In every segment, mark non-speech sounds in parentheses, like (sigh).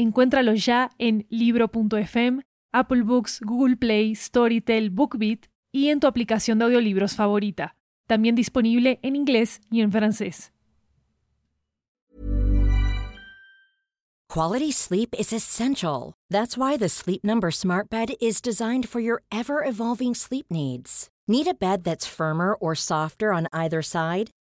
Encuéntralo ya en libro.fm, Apple Books, Google Play, Storytel, BookBeat y en tu aplicación de audiolibros favorita. También disponible en inglés y en francés. Quality sleep is essential. That's why the Sleep Number Smart Bed is designed for your ever evolving sleep needs. Need a bed that's firmer or softer on either side?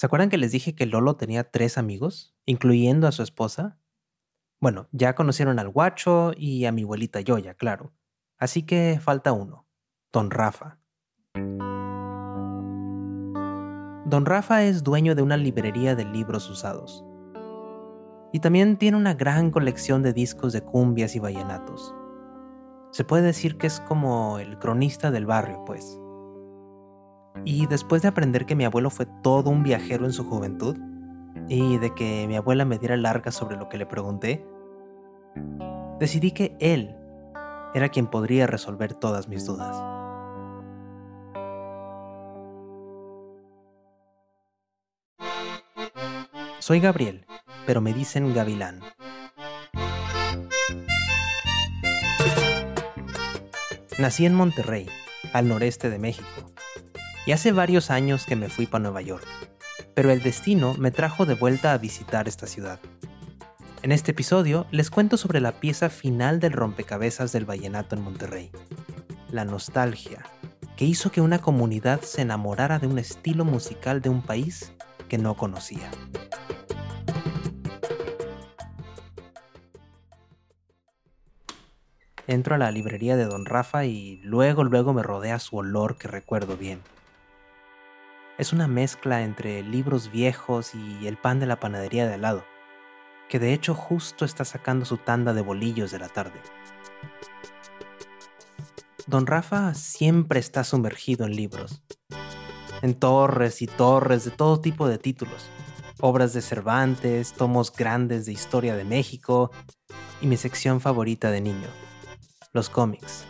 ¿Se acuerdan que les dije que Lolo tenía tres amigos, incluyendo a su esposa? Bueno, ya conocieron al guacho y a mi abuelita Yoya, claro. Así que falta uno, Don Rafa. Don Rafa es dueño de una librería de libros usados. Y también tiene una gran colección de discos de cumbias y vallenatos. Se puede decir que es como el cronista del barrio, pues. Y después de aprender que mi abuelo fue todo un viajero en su juventud, y de que mi abuela me diera larga sobre lo que le pregunté, decidí que él era quien podría resolver todas mis dudas. Soy Gabriel, pero me dicen Gavilán. Nací en Monterrey, al noreste de México, hace varios años que me fui para Nueva York, pero el destino me trajo de vuelta a visitar esta ciudad. En este episodio les cuento sobre la pieza final del rompecabezas del vallenato en Monterrey, la nostalgia, que hizo que una comunidad se enamorara de un estilo musical de un país que no conocía. Entro a la librería de Don Rafa y luego luego me rodea su olor que recuerdo bien. Es una mezcla entre libros viejos y el pan de la panadería de al lado, que de hecho justo está sacando su tanda de bolillos de la tarde. Don Rafa siempre está sumergido en libros, en torres y torres de todo tipo de títulos, obras de Cervantes, tomos grandes de historia de México y mi sección favorita de niño, los cómics,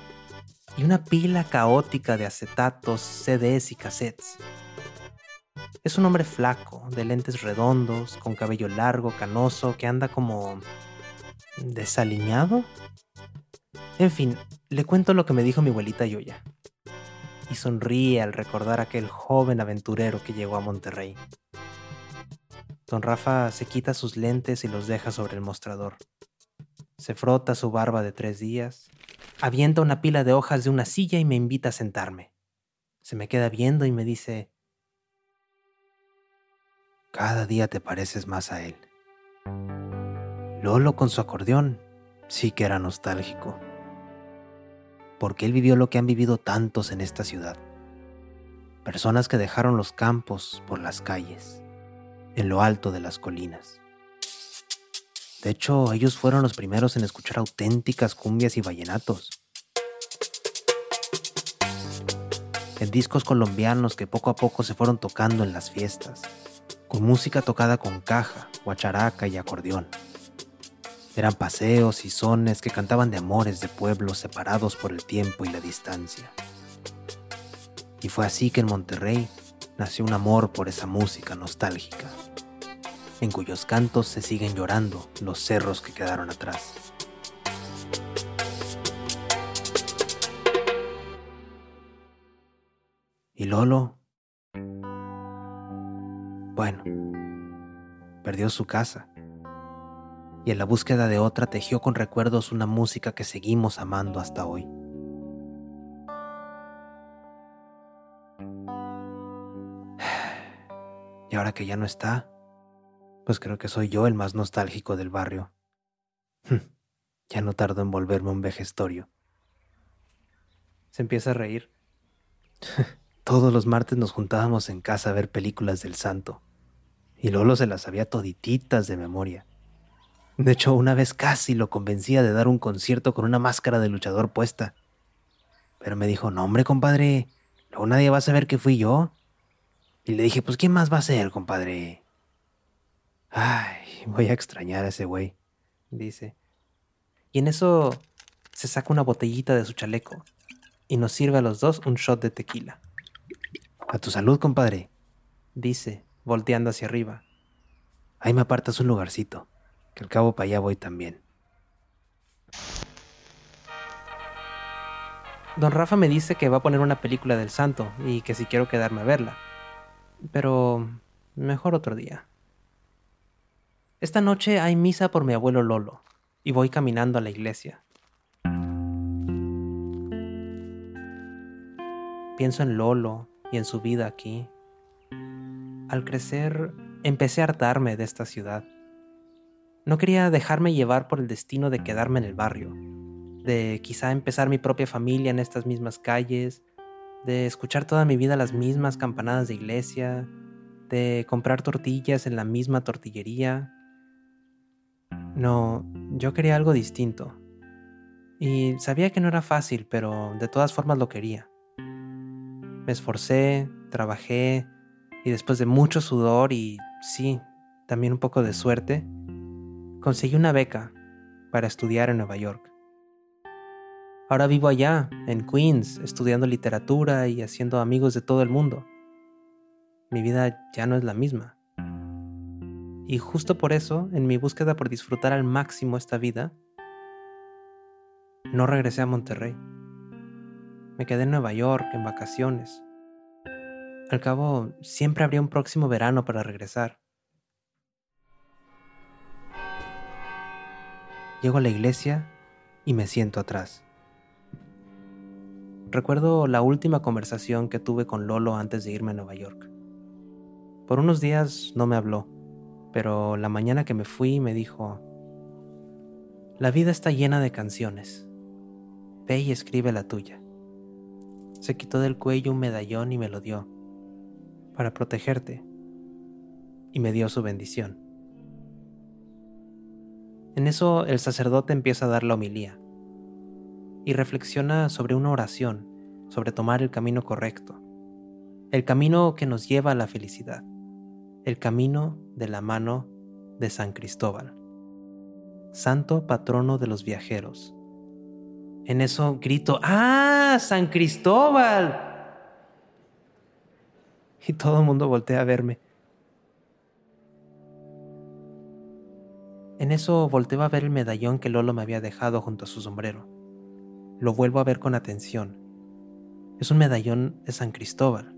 y una pila caótica de acetatos, CDs y cassettes. Es un hombre flaco, de lentes redondos, con cabello largo, canoso, que anda como... desaliñado. En fin, le cuento lo que me dijo mi abuelita Yoya. Y sonríe al recordar aquel joven aventurero que llegó a Monterrey. Don Rafa se quita sus lentes y los deja sobre el mostrador. Se frota su barba de tres días, avienta una pila de hojas de una silla y me invita a sentarme. Se me queda viendo y me dice, cada día te pareces más a él. Lolo con su acordeón sí que era nostálgico. Porque él vivió lo que han vivido tantos en esta ciudad. Personas que dejaron los campos por las calles, en lo alto de las colinas. De hecho, ellos fueron los primeros en escuchar auténticas cumbias y vallenatos. En discos colombianos que poco a poco se fueron tocando en las fiestas con música tocada con caja, guacharaca y acordeón. Eran paseos y sones que cantaban de amores de pueblos separados por el tiempo y la distancia. Y fue así que en Monterrey nació un amor por esa música nostálgica, en cuyos cantos se siguen llorando los cerros que quedaron atrás. Y Lolo bueno, perdió su casa. y en la búsqueda de otra tejió con recuerdos una música que seguimos amando hasta hoy. (sighs) Y ahora que ya no está, pues creo que soy yo el más nostálgico del barrio. ya no tardo en volverme un vejestorio. Se empieza a reír. (laughs) Todos los martes nos juntábamos en casa a ver películas del santo. Y Lolo se las sabía todititas de memoria. De hecho, una vez casi lo convencía de dar un concierto con una máscara de luchador puesta. Pero me dijo, no hombre, compadre, luego nadie va a saber que fui yo. Y le dije, pues ¿quién más va a ser, compadre? Ay, voy a extrañar a ese güey, dice. Y en eso se saca una botellita de su chaleco y nos sirve a los dos un shot de tequila. A tu salud, compadre, dice, volteando hacia arriba. Ahí me apartas un lugarcito, que al cabo para allá voy también. Don Rafa me dice que va a poner una película del santo y que si quiero quedarme a verla. Pero mejor otro día. Esta noche hay misa por mi abuelo Lolo y voy caminando a la iglesia. Pienso en Lolo y en su vida aquí. Al crecer, empecé a hartarme de esta ciudad. No quería dejarme llevar por el destino de quedarme en el barrio, de quizá empezar mi propia familia en estas mismas calles, de escuchar toda mi vida las mismas campanadas de iglesia, de comprar tortillas en la misma tortillería. No, yo quería algo distinto. Y sabía que no era fácil, pero de todas formas lo quería. Me esforcé, trabajé, y después de mucho sudor y, sí, también un poco de suerte, conseguí una beca para estudiar en Nueva York. Ahora vivo allá, en Queens, estudiando literatura y haciendo amigos de todo el mundo. Mi vida ya no es la misma. Y justo por eso, en mi búsqueda por disfrutar al máximo esta vida, no regresé a Monterrey. Me quedé en Nueva York en vacaciones. Al cabo, siempre habría un próximo verano para regresar. Llego a la iglesia y me siento atrás. Recuerdo la última conversación que tuve con Lolo antes de irme a Nueva York. Por unos días no me habló, pero la mañana que me fui me dijo, La vida está llena de canciones. Ve y escribe la tuya. Se quitó del cuello un medallón y me lo dio, para protegerte, y me dio su bendición. En eso el sacerdote empieza a dar la homilía y reflexiona sobre una oración, sobre tomar el camino correcto, el camino que nos lleva a la felicidad, el camino de la mano de San Cristóbal, santo patrono de los viajeros. En eso grito, ¡Ah, San Cristóbal! (laughs) Y todo el mundo voltea a verme. En eso volteo a ver el medallón que Lolo me había dejado junto a su sombrero lo vuelvo a ver con atención. Es un medallón de San Cristóbal.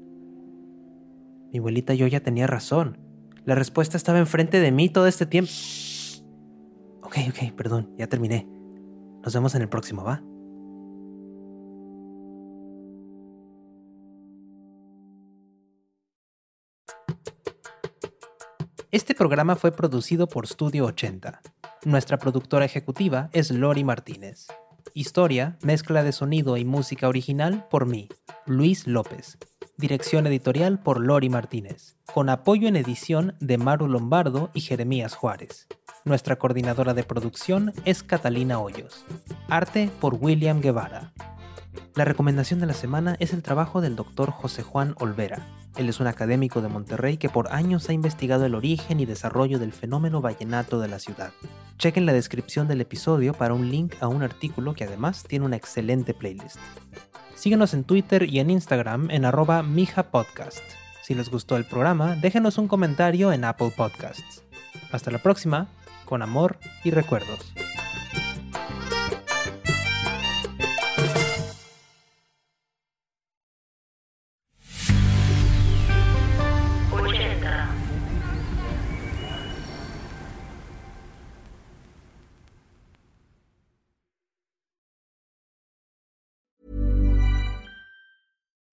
Mi abuelita yo ya tenía razón. La respuesta estaba enfrente de mí todo este tiempo. Ok, ok, perdón, ya terminé. Nos vemos en el próximo, ¿va? Este programa fue producido por Studio 80. Nuestra productora ejecutiva es Lori Martínez. Historia, mezcla de sonido y música original por mí, Luis López. Dirección editorial por Lori Martínez. Con apoyo en edición de Maru Lombardo y Jeremías Juárez. Nuestra coordinadora de producción es Catalina Hoyos. Arte por William Guevara. La recomendación de la semana es el trabajo del doctor José Juan Olvera. Él es un académico de Monterrey que por años ha investigado el origen y desarrollo del fenómeno vallenato de la ciudad. Chequen la descripción del episodio para un link a un artículo que además tiene una excelente playlist. Síguenos en Twitter y en Instagram en arroba mijapodcast. Si les gustó el programa, déjenos un comentario en Apple Podcasts. Hasta la próxima, con amor y recuerdos.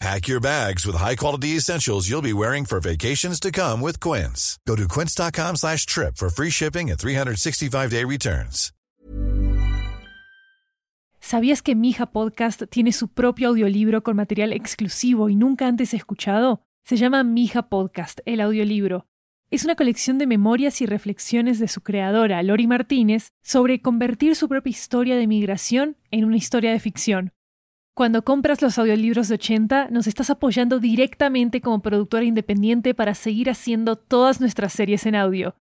Pack your bags with high-quality essentials you'll be wearing for vacations to come with Quince. Go to quince.com slash trip for free shipping and 365-day returns. ¿Sabías que Mija Podcast tiene su propio audiolibro con material exclusivo y nunca antes escuchado? Se llama Mija Podcast, el audiolibro. Es una colección de memorias y reflexiones de su creadora, Lori Martínez, sobre convertir su propia historia de migración en una historia de ficción. Cuando compras los audiolibros de 80, nos estás apoyando directamente como productora independiente para seguir haciendo todas nuestras series en audio.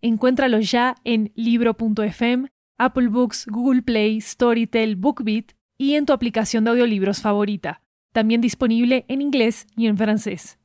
Encuéntralos ya en libro.fm Apple Books, Google Play, Storytel, BookBeat y en tu aplicación de audiolibros favorita. También disponible en inglés y en francés.